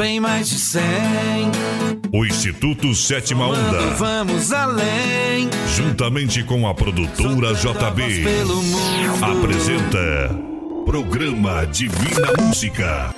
bem mais de 100. O Instituto Sétima Onda. Vamos além. Juntamente com a produtora JB. Apresenta. Programa Divina Música.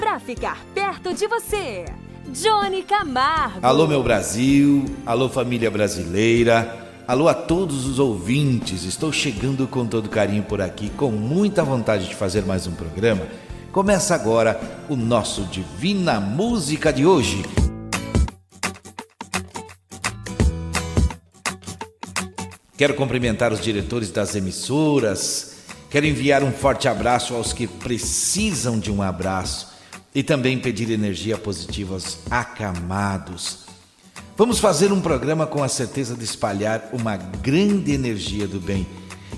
Pra ficar perto de você, Johnny Camargo. Alô, meu Brasil. Alô, família brasileira. Alô a todos os ouvintes, estou chegando com todo carinho por aqui, com muita vontade de fazer mais um programa. Começa agora o nosso Divina Música de hoje. Quero cumprimentar os diretores das emissoras, quero enviar um forte abraço aos que precisam de um abraço e também pedir energia positiva aos acamados Vamos fazer um programa com a certeza de espalhar uma grande energia do bem.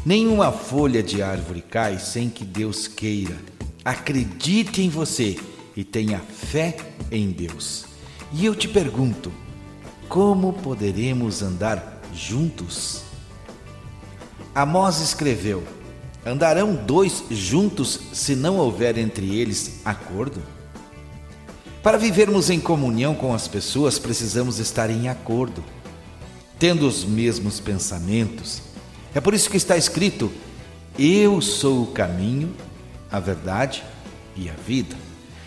Nenhuma folha de árvore cai sem que Deus queira. Acredite em você e tenha fé em Deus. E eu te pergunto: como poderemos andar juntos? Amós escreveu: Andarão dois juntos se não houver entre eles acordo? Para vivermos em comunhão com as pessoas, precisamos estar em acordo, tendo os mesmos pensamentos. É por isso que está escrito: Eu sou o caminho, a verdade e a vida.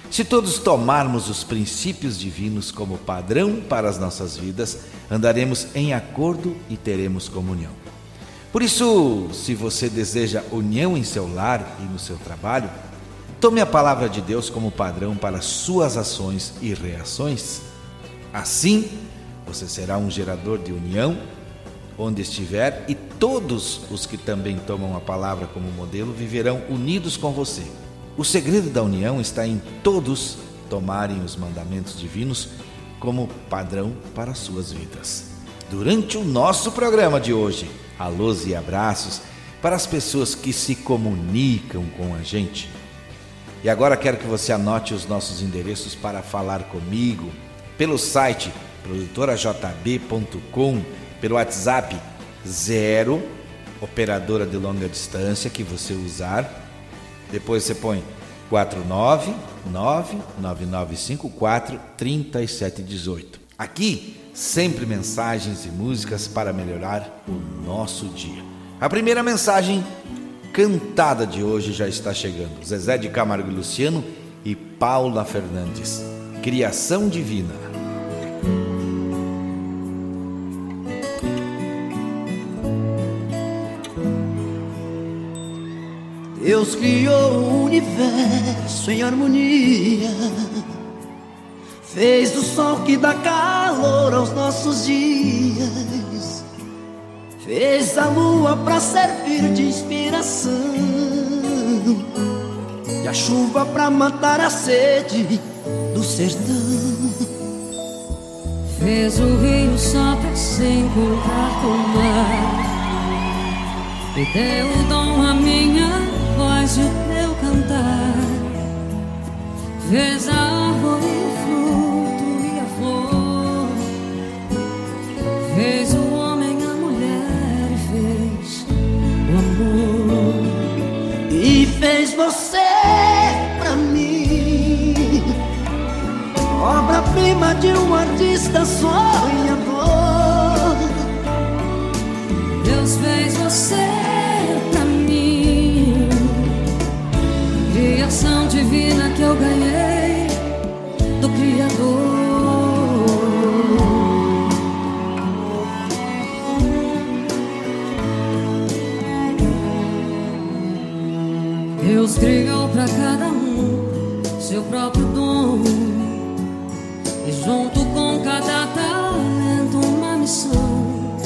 Se todos tomarmos os princípios divinos como padrão para as nossas vidas, andaremos em acordo e teremos comunhão. Por isso, se você deseja união em seu lar e no seu trabalho, Tome a palavra de Deus como padrão para suas ações e reações. Assim, você será um gerador de união onde estiver e todos os que também tomam a palavra como modelo viverão unidos com você. O segredo da união está em todos tomarem os mandamentos divinos como padrão para suas vidas. Durante o nosso programa de hoje, alôs e abraços para as pessoas que se comunicam com a gente e agora quero que você anote os nossos endereços para falar comigo pelo site produtorajb.com, pelo WhatsApp 0 operadora de longa distância que você usar. Depois você põe 499-9954-3718. Aqui, sempre mensagens e músicas para melhorar o nosso dia. A primeira mensagem cantada de hoje já está chegando. Zezé de Camargo e Luciano e Paula Fernandes. Criação Divina. Deus criou o universo em harmonia. Fez o sol que dá calor aos nossos dias. Fez a lua para servir de inspiração. E a chuva para matar a sede do sertão. Fez o rio só para se encontrar com o mar. E deu o dom a minha e o teu cantar Fez a árvore, o fruto e a flor Fez o fez você pra mim. Obra-prima de um artista sonhador. Deus fez você Criação divina que eu ganhei do Criador. Deus criou para cada um seu próprio dom e junto com cada talento uma missão.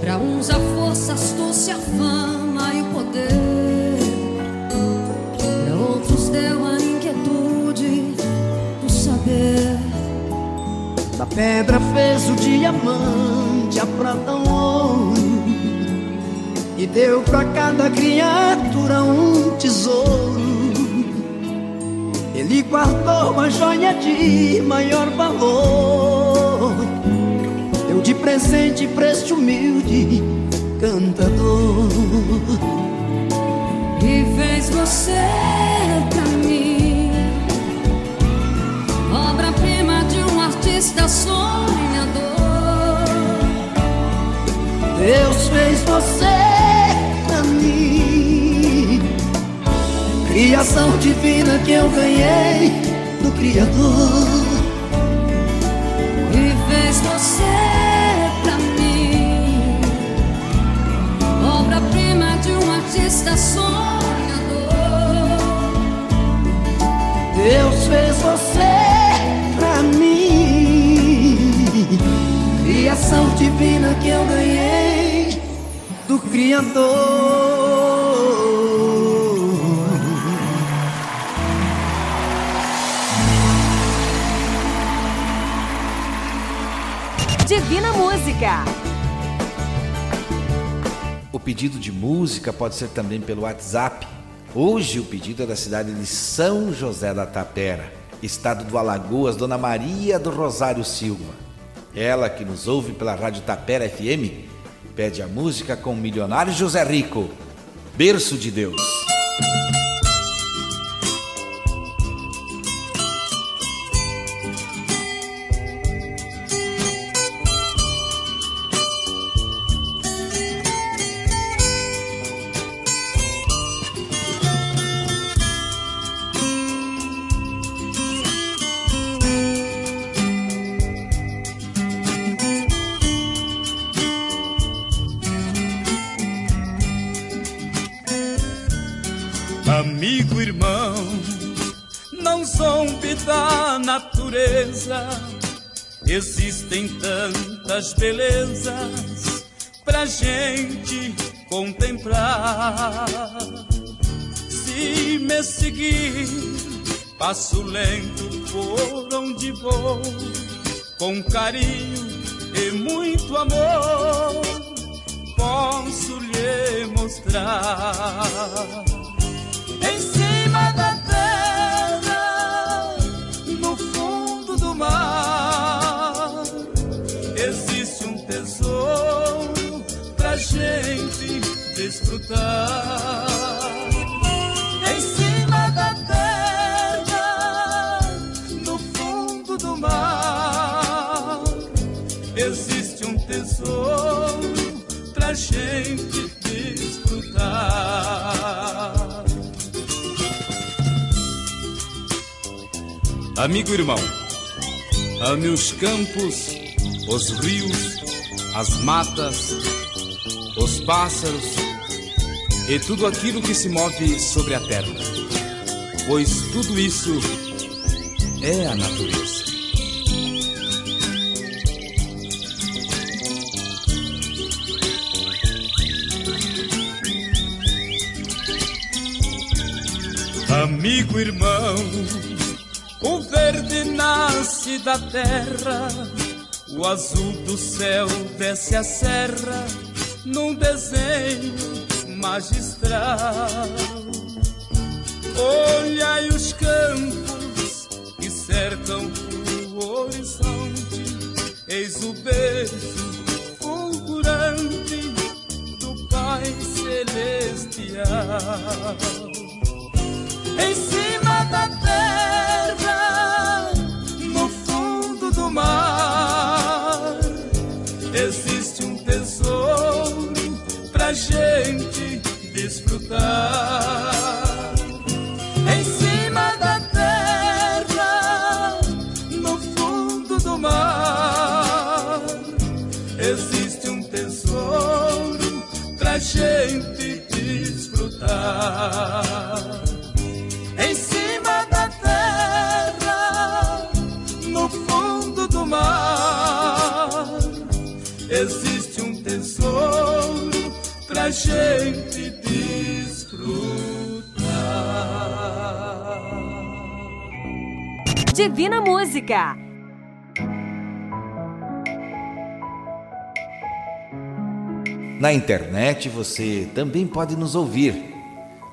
Para uns a força, astúcia, fama pedra fez o diamante, a prata, o ouro e deu para cada criatura um tesouro. Ele guardou uma joia de maior valor. Deu de presente pra este humilde cantador. E fez você você pra mim. Criação divina que eu ganhei do Criador. E fez você pra mim. Obra-prima de um artista sonhador. Deus fez você pra mim. Criação divina que eu ganhei Criador. Divina Música. O pedido de música pode ser também pelo WhatsApp. Hoje o pedido é da cidade de São José da Tapera, estado do Alagoas, Dona Maria do Rosário Silva. Ela que nos ouve pela Rádio Tapera FM, pede a música com o milionário José Rico, Berço de Deus. Amigo, irmão, não zombe da natureza. Existem tantas belezas pra gente contemplar. Se me seguir, passo lento por onde vou, com carinho e muito amor, posso lhe mostrar. Em cima da terra, no fundo do mar, existe um tesouro pra gente desfrutar. Amigo irmão, ame os campos, os rios, as matas, os pássaros e tudo aquilo que se move sobre a terra, pois tudo isso é a natureza. Amigo irmão, o verde nasce da terra, o azul do céu desce a serra num desenho magistral. Olhai os campos que cercam o horizonte, eis o beijo fulgurante do Pai Celestial. Em cima da terra, desfrutar. Divina Música. Na internet você também pode nos ouvir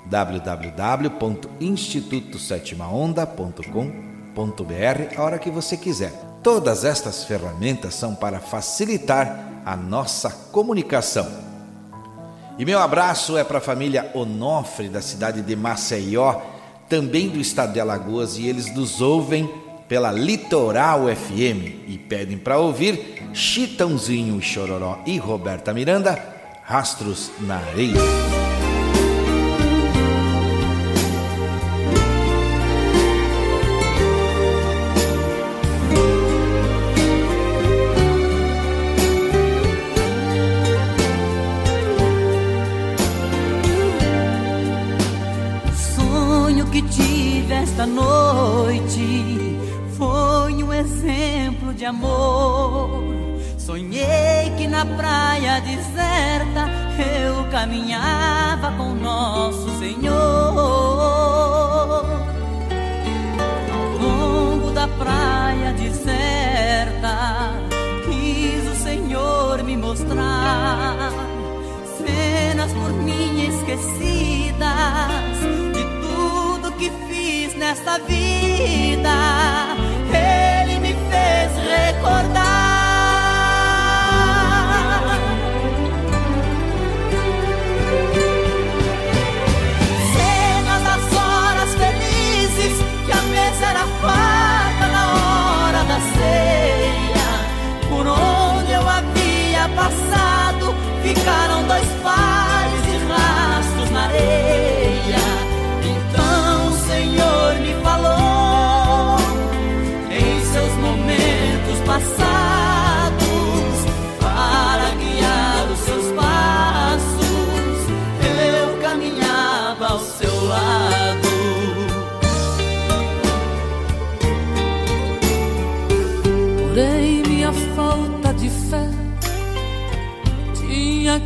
www.institutosétimaonda.com.br a hora que você quiser. Todas estas ferramentas são para facilitar a nossa comunicação. E meu abraço é para a família Onofre da cidade de Maceió, também do estado de Alagoas, e eles nos ouvem pela Litoral FM e pedem para ouvir Chitãozinho e Chororó e Roberta Miranda, Rastros na Areia.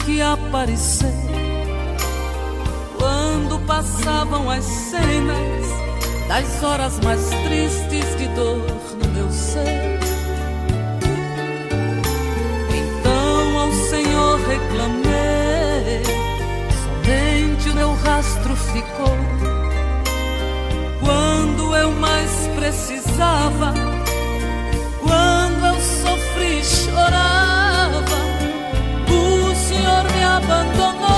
Que aparecer quando passavam as cenas das horas mais tristes de dor no meu ser. Então ao Senhor reclamei, somente o meu rastro ficou. Quando eu mais precisava, sofri chorava Senhor me abandonou.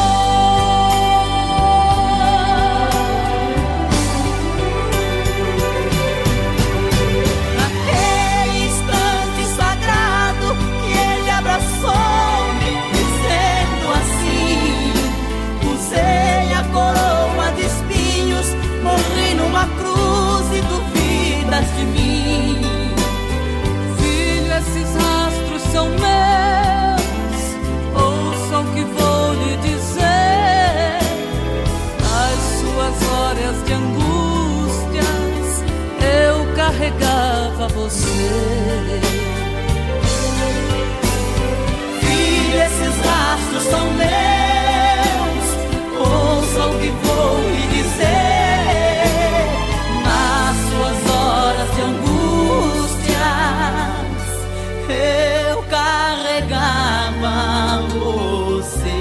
Carregava você. Filho, esses rastros são meus. Ouça o que vou lhe dizer. Nas suas horas de angústias, eu carregava você.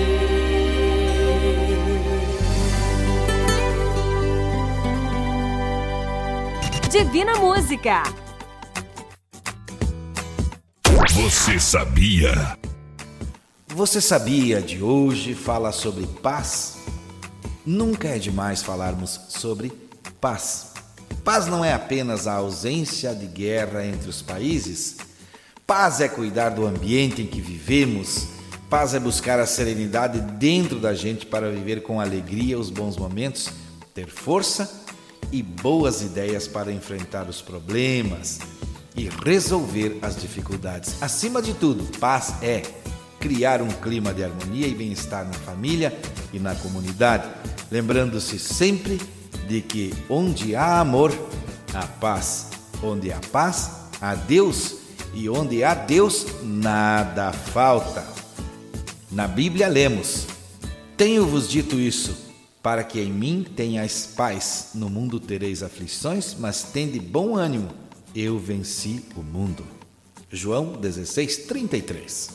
Divina Música. Você sabia? Você sabia de hoje fala sobre paz? Nunca é demais falarmos sobre paz. Paz não é apenas a ausência de guerra entre os países. Paz é cuidar do ambiente em que vivemos. Paz é buscar a serenidade dentro da gente para viver com alegria os bons momentos, ter força e boas ideias para enfrentar os problemas e resolver as dificuldades. Acima de tudo, paz é criar um clima de harmonia e bem-estar na família e na comunidade, lembrando-se sempre de que onde há amor, há paz. Onde há paz, há Deus, e onde há Deus, nada falta. Na Bíblia lemos: Tenho-vos dito isso para que em mim tenhais paz. No mundo tereis aflições, mas tende bom ânimo. Eu venci o mundo. João 16, 33.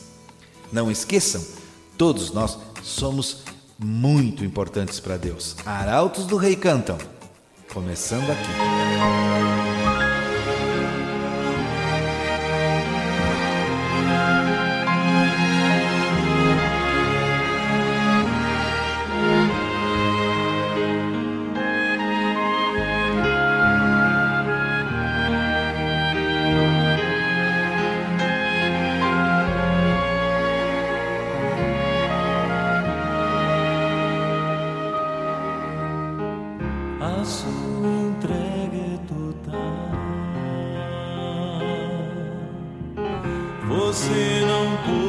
Não esqueçam, todos nós somos muito importantes para Deus. Arautos do Rei cantam. Começando aqui. Abraço entregue total. Você não pôde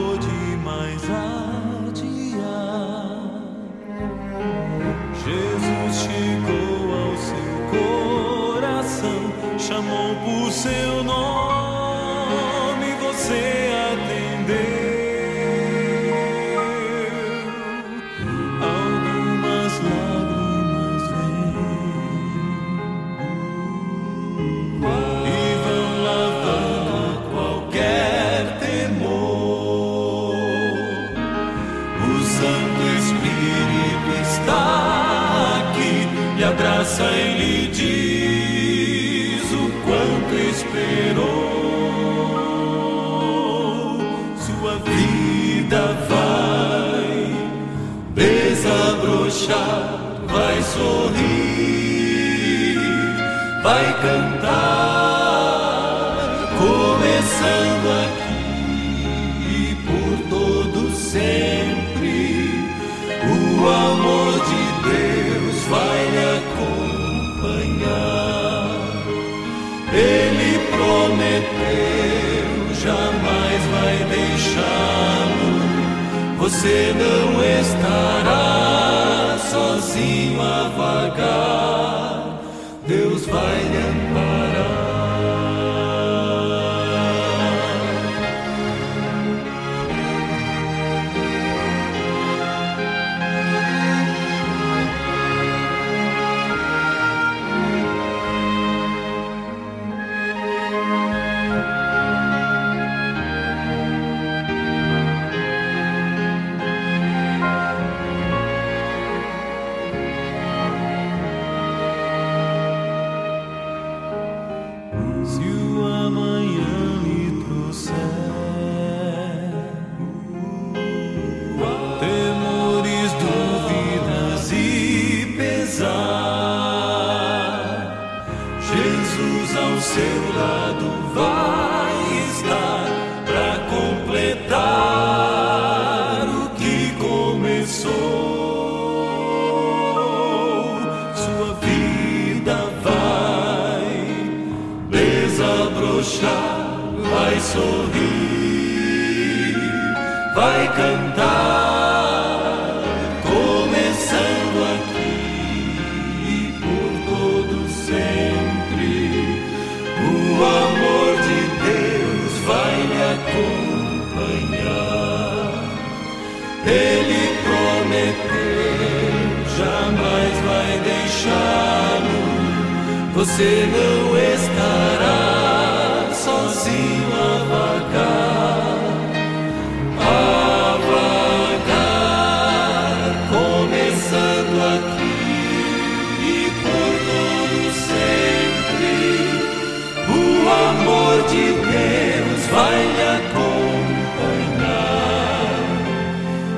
vai sorrir, vai cantar, começando aqui e por todo sempre. O amor de Deus vai lhe acompanhar. Ele prometeu, jamais vai deixá-lo. Você não vagar. Deus vai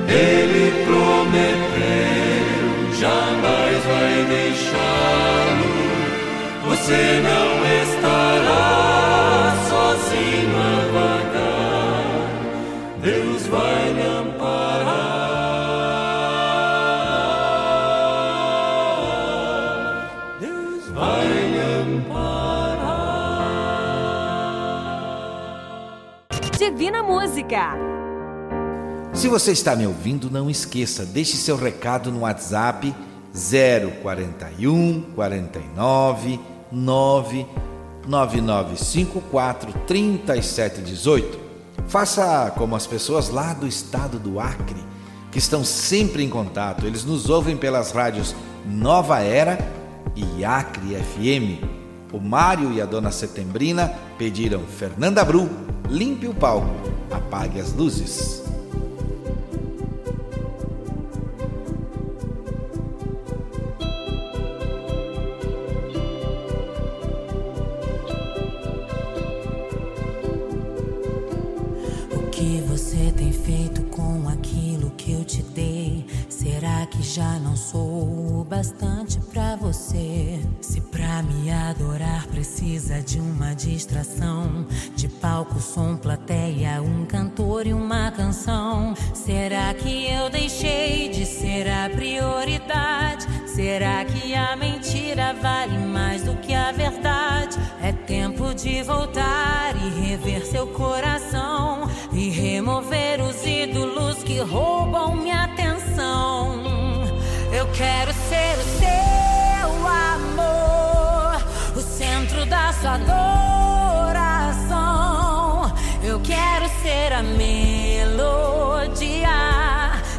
Ele prometeu, jamais vai deixá-lo. Você não estará sozinho a vagar. Deus vai lhe amparar. Deus vai lhe amparar. Divina Música. Se você está me ouvindo, não esqueça, deixe seu recado no WhatsApp 041 49 9 9954 3718. Faça como as pessoas lá do estado do Acre, que estão sempre em contato. Eles nos ouvem pelas rádios Nova Era e Acre FM. O Mário e a dona Setembrina pediram Fernanda Bru, limpe o palco, apague as luzes. Precisa de uma distração, de palco, som, plateia, um cantor e uma canção. Será que eu deixei de ser a prioridade? Será que a mentira vale mais do que a verdade? É tempo de voltar e rever seu coração e remover os ídolos que roubam minha atenção. Eu quero ser o sua adoração. Eu quero ser a melodia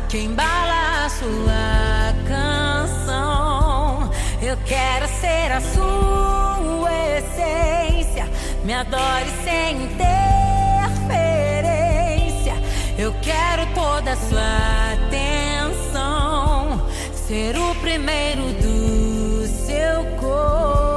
que embala a sua canção. Eu quero ser a sua essência, me adore sem interferência. Eu quero toda a sua atenção, ser o primeiro do seu coração.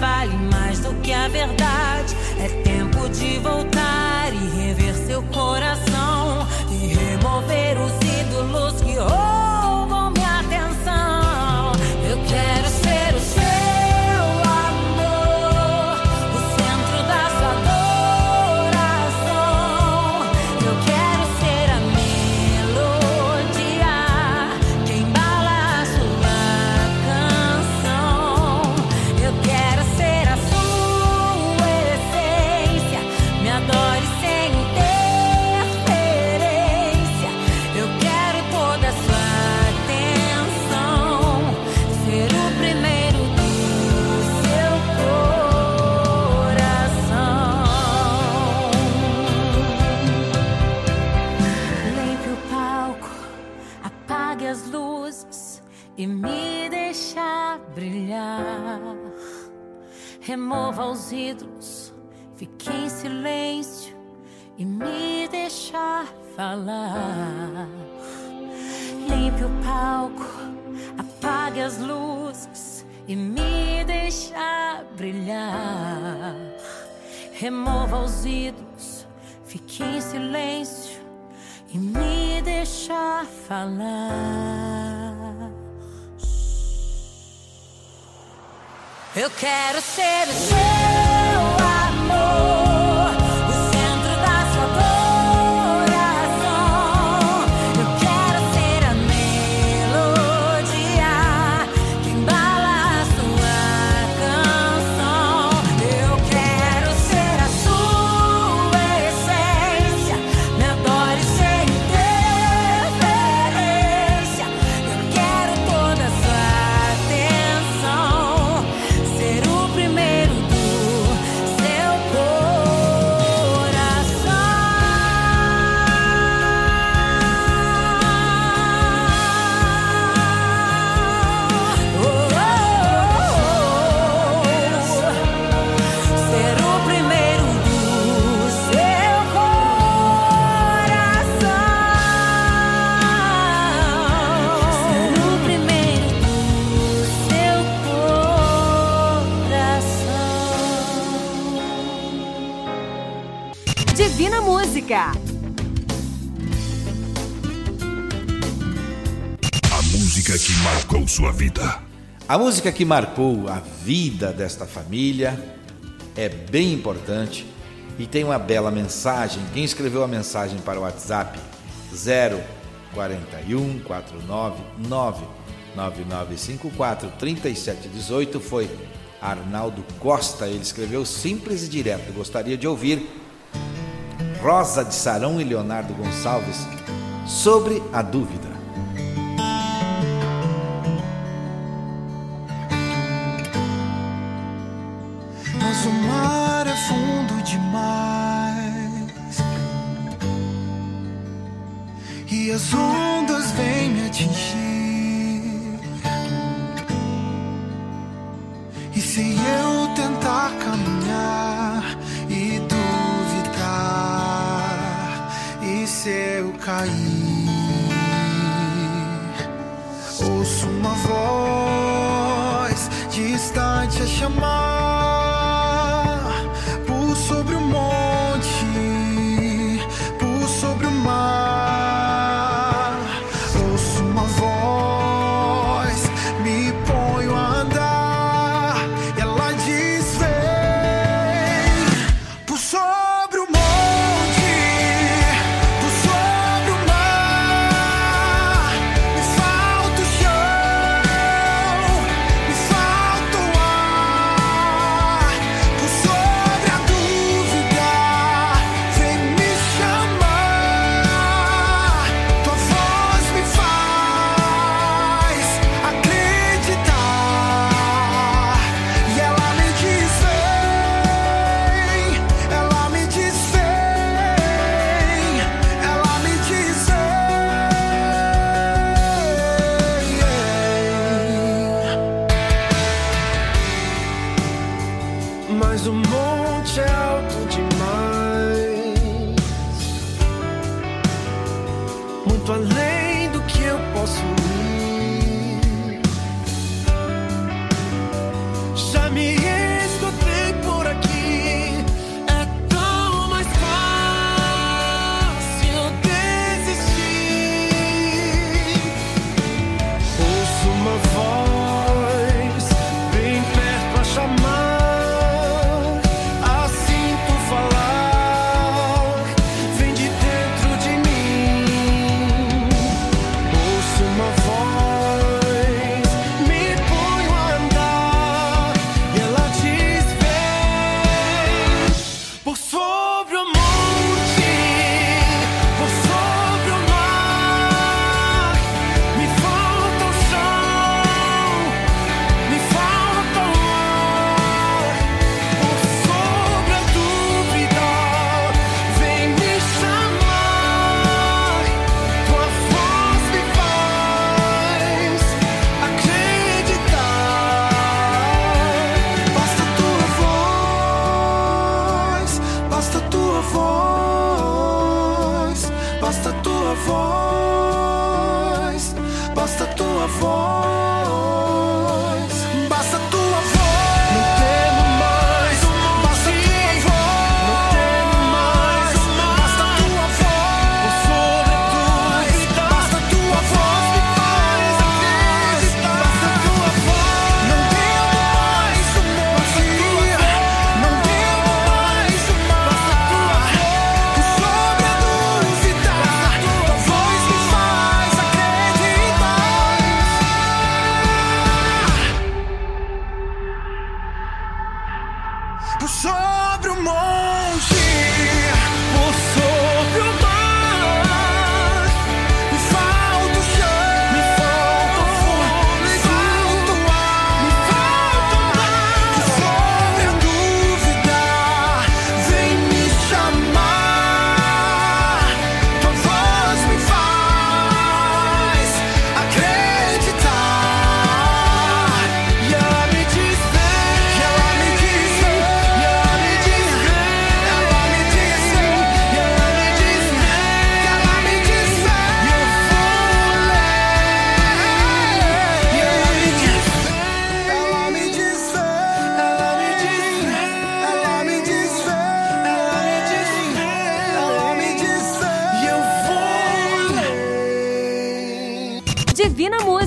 Vale mais do que a verdade? É tempo de voltar e rever seu coração e remover os ídolos que roubam Remova os ídolos, fique em silêncio e me deixa falar. Limpe o palco, apague as luzes e me deixa brilhar. Remova os ídolos, fique em silêncio e me deixa falar. Eu quero ser o seu amor, Divina Música. A música que marcou sua vida. A música que marcou a vida desta família é bem importante e tem uma bela mensagem. Quem escreveu a mensagem para o WhatsApp 041 499 9954 3718 foi Arnaldo Costa. Ele escreveu simples e direto. Gostaria de ouvir Rosa de Sarão e Leonardo Gonçalves sobre a dúvida.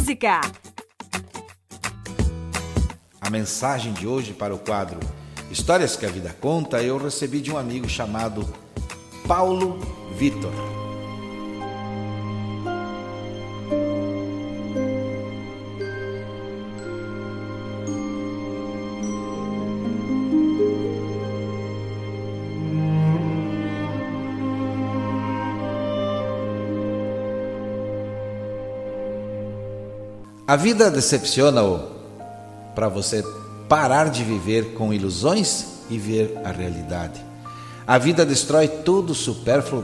Música. A mensagem de hoje para o quadro Histórias que a Vida Conta eu recebi de um amigo chamado Paulo Vitor. A vida decepciona-o para você parar de viver com ilusões e ver a realidade. A vida destrói tudo o supérfluo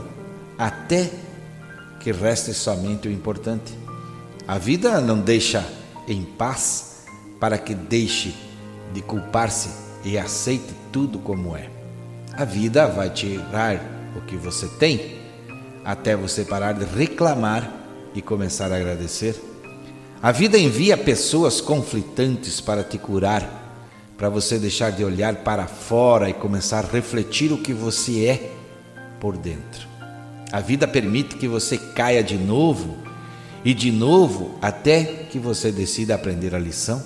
até que reste somente o importante. A vida não deixa em paz para que deixe de culpar-se e aceite tudo como é. A vida vai tirar o que você tem até você parar de reclamar e começar a agradecer. A vida envia pessoas conflitantes para te curar, para você deixar de olhar para fora e começar a refletir o que você é por dentro. A vida permite que você caia de novo e de novo até que você decida aprender a lição.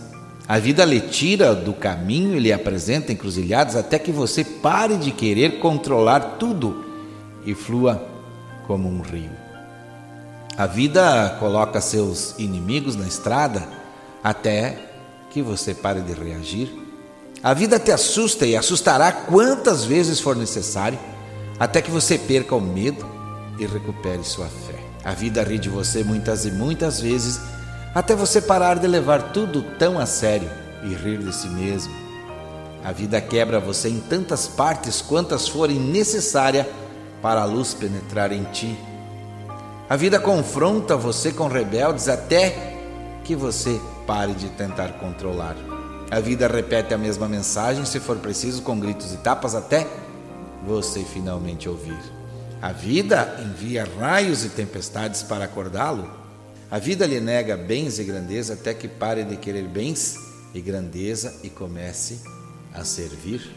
A vida lhe tira do caminho e lhe apresenta encruzilhadas até que você pare de querer controlar tudo e flua como um rio. A vida coloca seus inimigos na estrada até que você pare de reagir. A vida te assusta e assustará quantas vezes for necessário até que você perca o medo e recupere sua fé. A vida ri de você muitas e muitas vezes até você parar de levar tudo tão a sério e rir de si mesmo. A vida quebra você em tantas partes quantas forem necessárias para a luz penetrar em ti. A vida confronta você com rebeldes até que você pare de tentar controlar. A vida repete a mesma mensagem, se for preciso, com gritos e tapas, até você finalmente ouvir. A vida envia raios e tempestades para acordá-lo. A vida lhe nega bens e grandeza até que pare de querer bens e grandeza e comece a servir.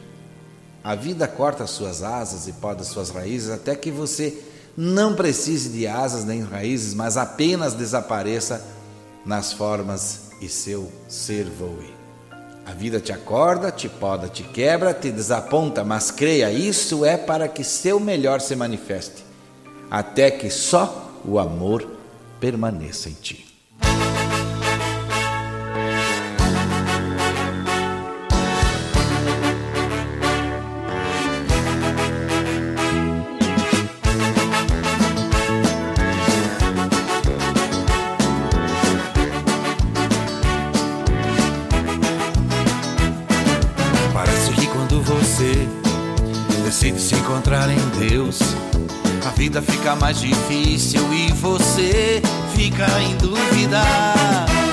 A vida corta suas asas e poda suas raízes até que você não precise de asas nem raízes, mas apenas desapareça nas formas e seu ser voe. A vida te acorda, te poda, te quebra, te desaponta, mas creia, isso é para que seu melhor se manifeste, até que só o amor permaneça em ti. Deus, a vida fica mais difícil e você fica em dúvida.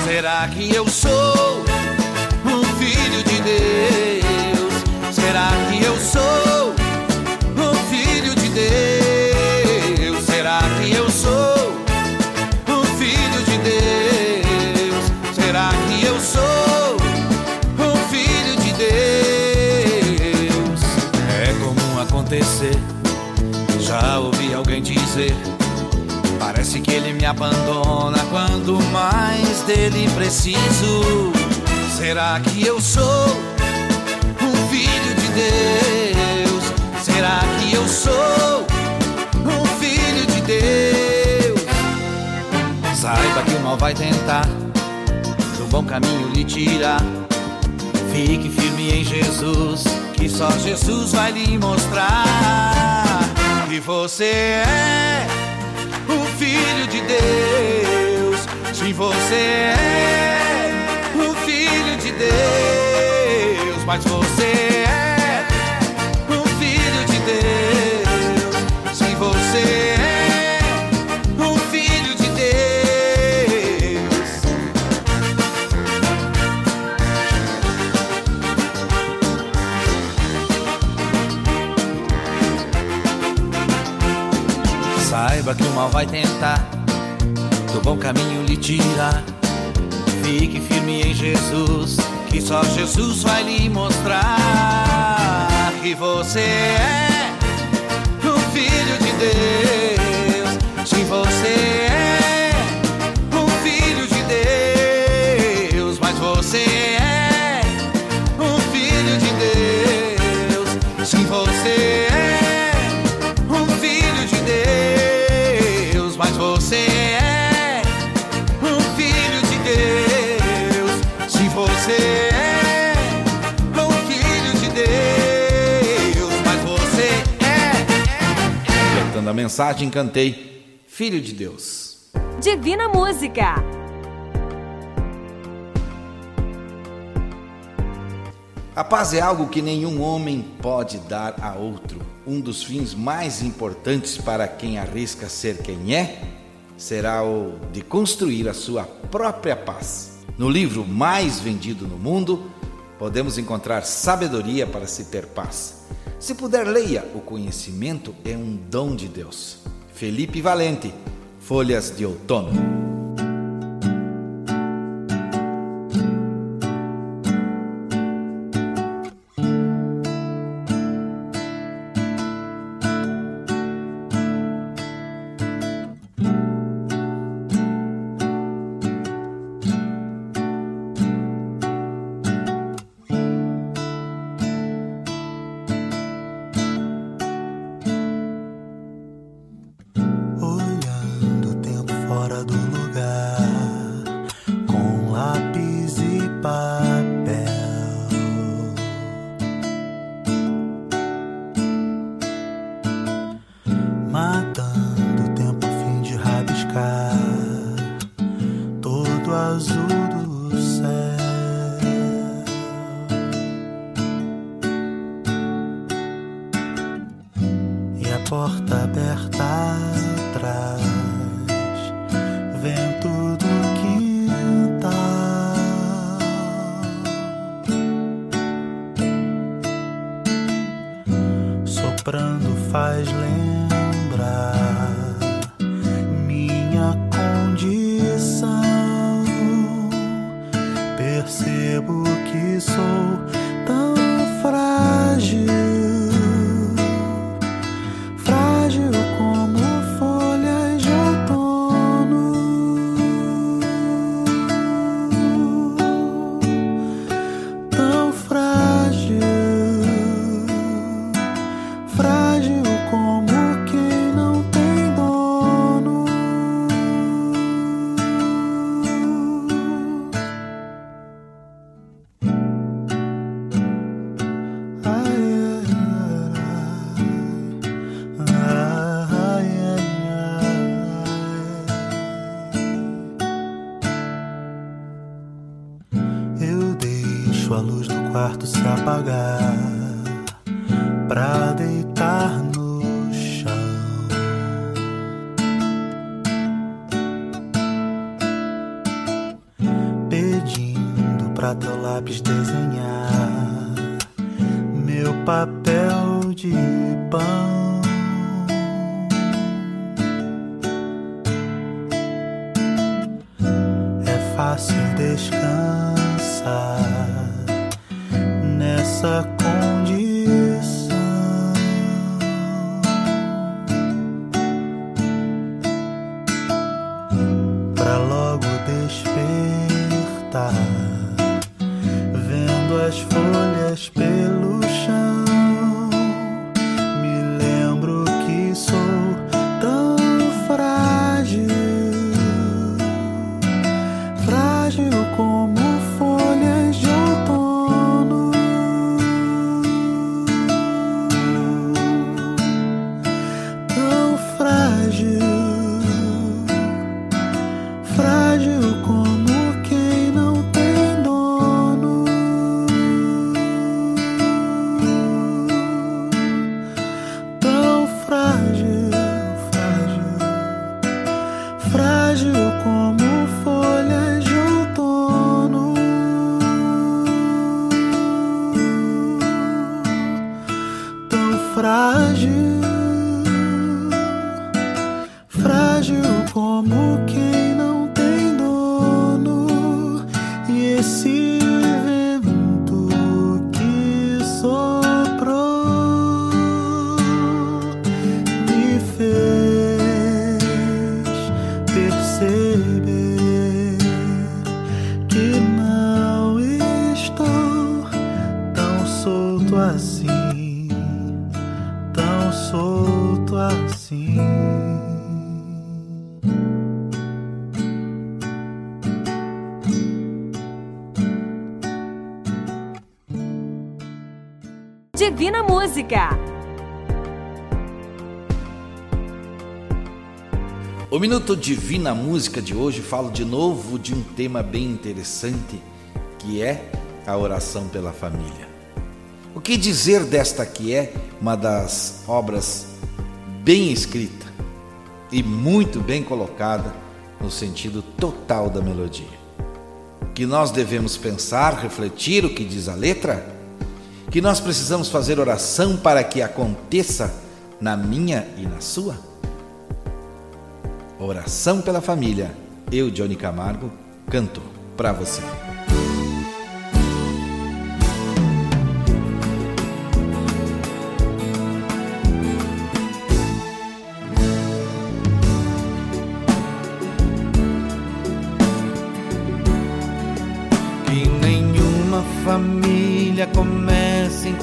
Será que eu sou quando mais dele preciso. Será que eu sou um filho de Deus? Será que eu sou um filho de Deus? Saiba que o mal vai tentar do bom caminho lhe tirar. Fique firme em Jesus, que só Jesus vai lhe mostrar que você é um filho de Deus. Sim, você é um filho de Deus, mas você é um filho de Deus. Sim, você é um filho de Deus. Saiba que o mal vai tentar do bom caminho lhe tirar. Fique firme em Jesus, que só Jesus vai lhe mostrar que você é um filho de Deus. Sim, você é mensagem, cantei Filho de Deus. Divina Música. A paz é algo que nenhum homem pode dar a outro. Um dos fins mais importantes para quem arrisca ser quem é será o de construir a sua própria paz. No livro mais vendido no mundo, podemos encontrar sabedoria para se ter paz. Se puder, leia: O conhecimento é um dom de Deus. Felipe Valente, Folhas de Outono. Azul do céu. E a porta fácil descansar nessa condição. Música. O Minuto Divina Música de hoje falo de novo de um tema bem interessante, que é a oração pela família. O que dizer desta que é uma das obras bem escrita e muito bem colocada no sentido total da melodia? Que nós devemos pensar, refletir o que diz a letra? Que nós precisamos fazer oração para que aconteça na minha e na sua? Oração pela família. Eu, Johnny Camargo, canto para você.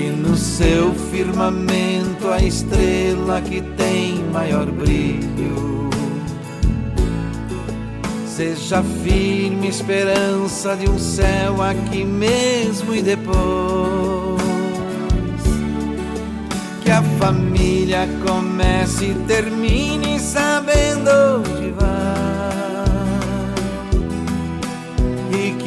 Que no seu firmamento a estrela que tem maior brilho. Seja firme esperança de um céu aqui mesmo e depois. Que a família comece e termine sabendo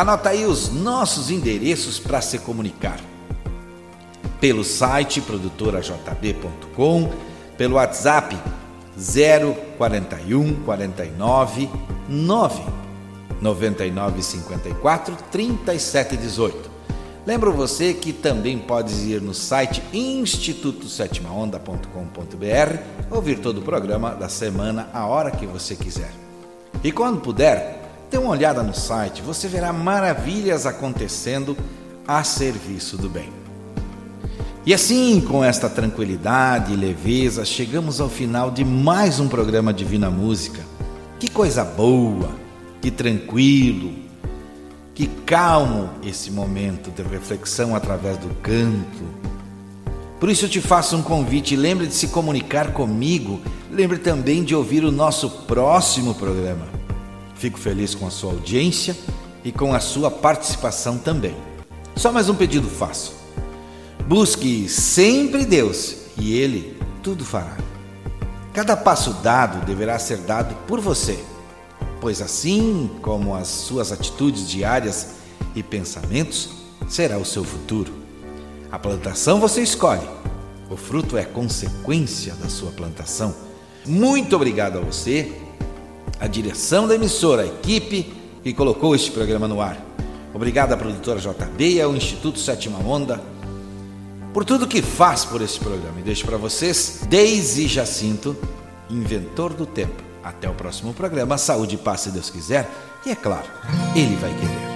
Anota aí os nossos endereços para se comunicar. Pelo site produtorajb.com, pelo WhatsApp 041 49 9 99 54 37 18. Lembro você que também pode ir no site institutosétimaonda.com.br, ouvir todo o programa da semana a hora que você quiser. E quando puder, dê uma olhada no site, você verá maravilhas acontecendo a serviço do bem. E assim, com esta tranquilidade e leveza, chegamos ao final de mais um programa Divina Música. Que coisa boa, que tranquilo, que calmo esse momento de reflexão através do canto. Por isso eu te faço um convite, lembre de se comunicar comigo, lembre também de ouvir o nosso próximo programa. Fico feliz com a sua audiência e com a sua participação também. Só mais um pedido faço. Busque sempre Deus e Ele tudo fará. Cada passo dado deverá ser dado por você, pois assim como as suas atitudes diárias e pensamentos, será o seu futuro. A plantação você escolhe, o fruto é consequência da sua plantação. Muito obrigado a você, a direção da emissora, a equipe que colocou este programa no ar. Obrigado à produtora JB e ao Instituto Sétima Onda por tudo que faz por este programa. E deixo para vocês Deise Jacinto, inventor do tempo. Até o próximo programa. Saúde e paz, se Deus quiser. E é claro, Ele vai querer.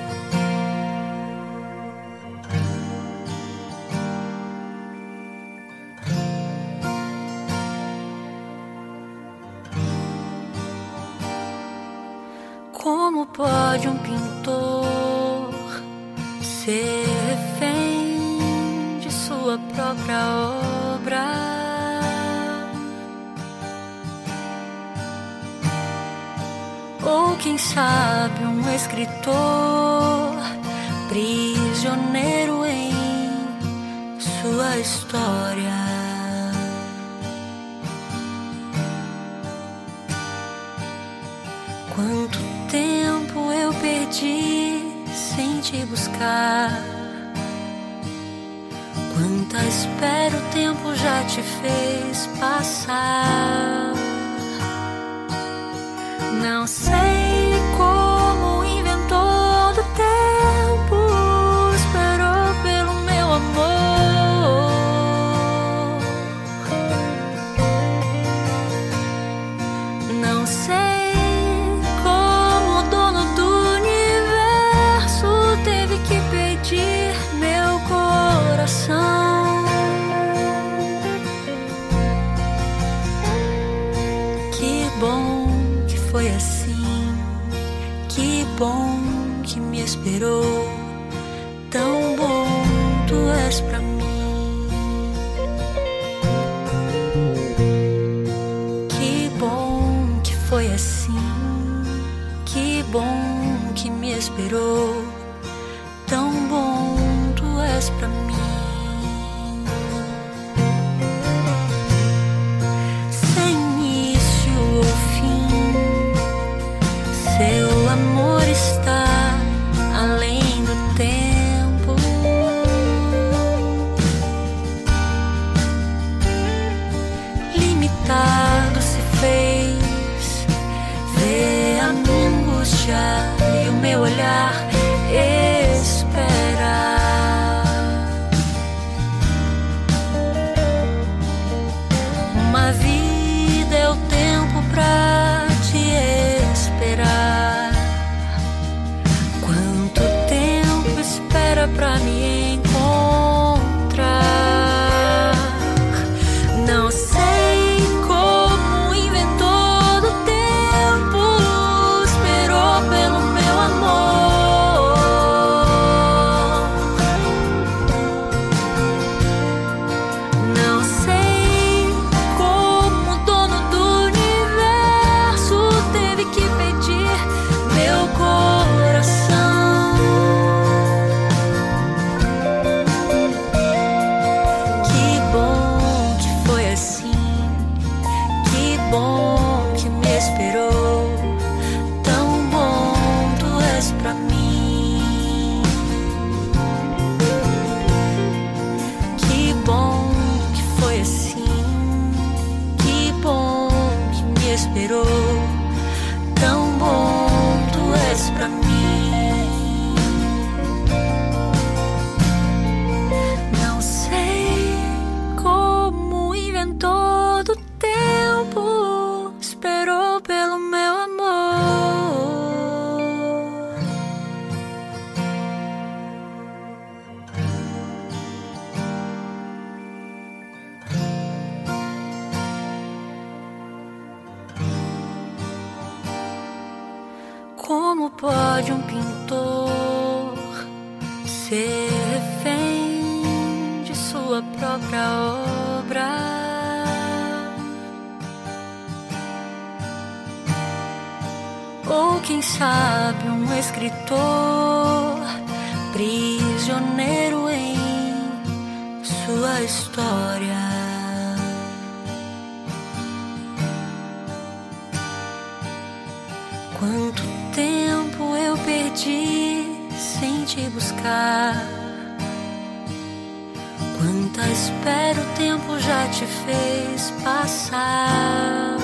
volta, espera o tempo já te fez passar.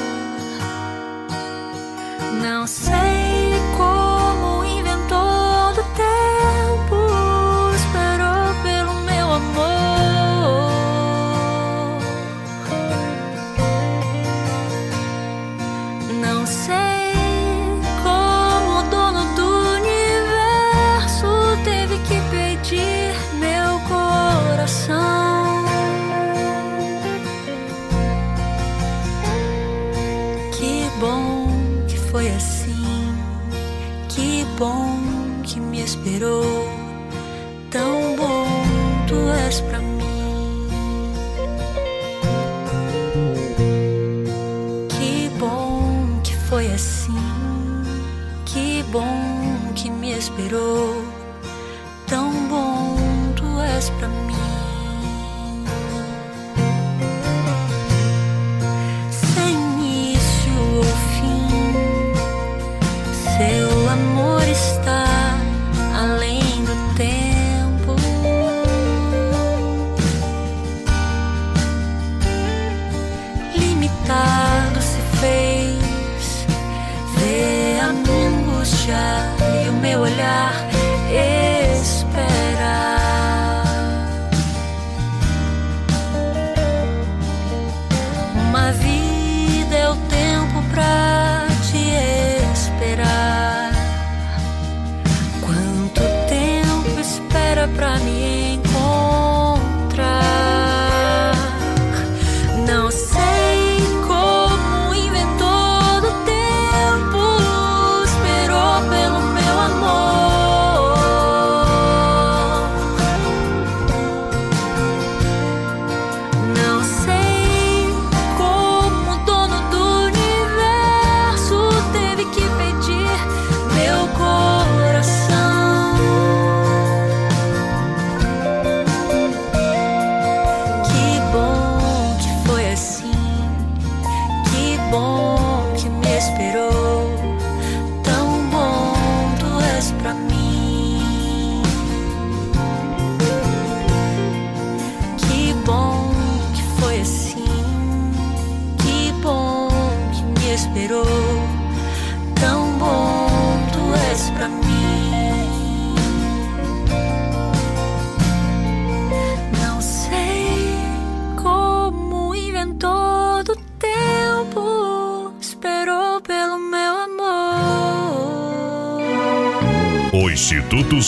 Não sei.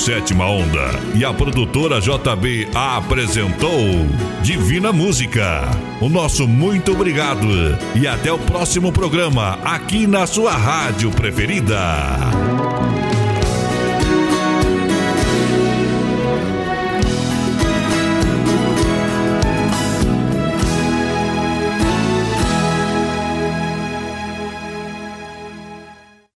Sétima Onda e a produtora JB apresentou Divina Música. O nosso muito obrigado e até o próximo programa aqui na sua rádio preferida.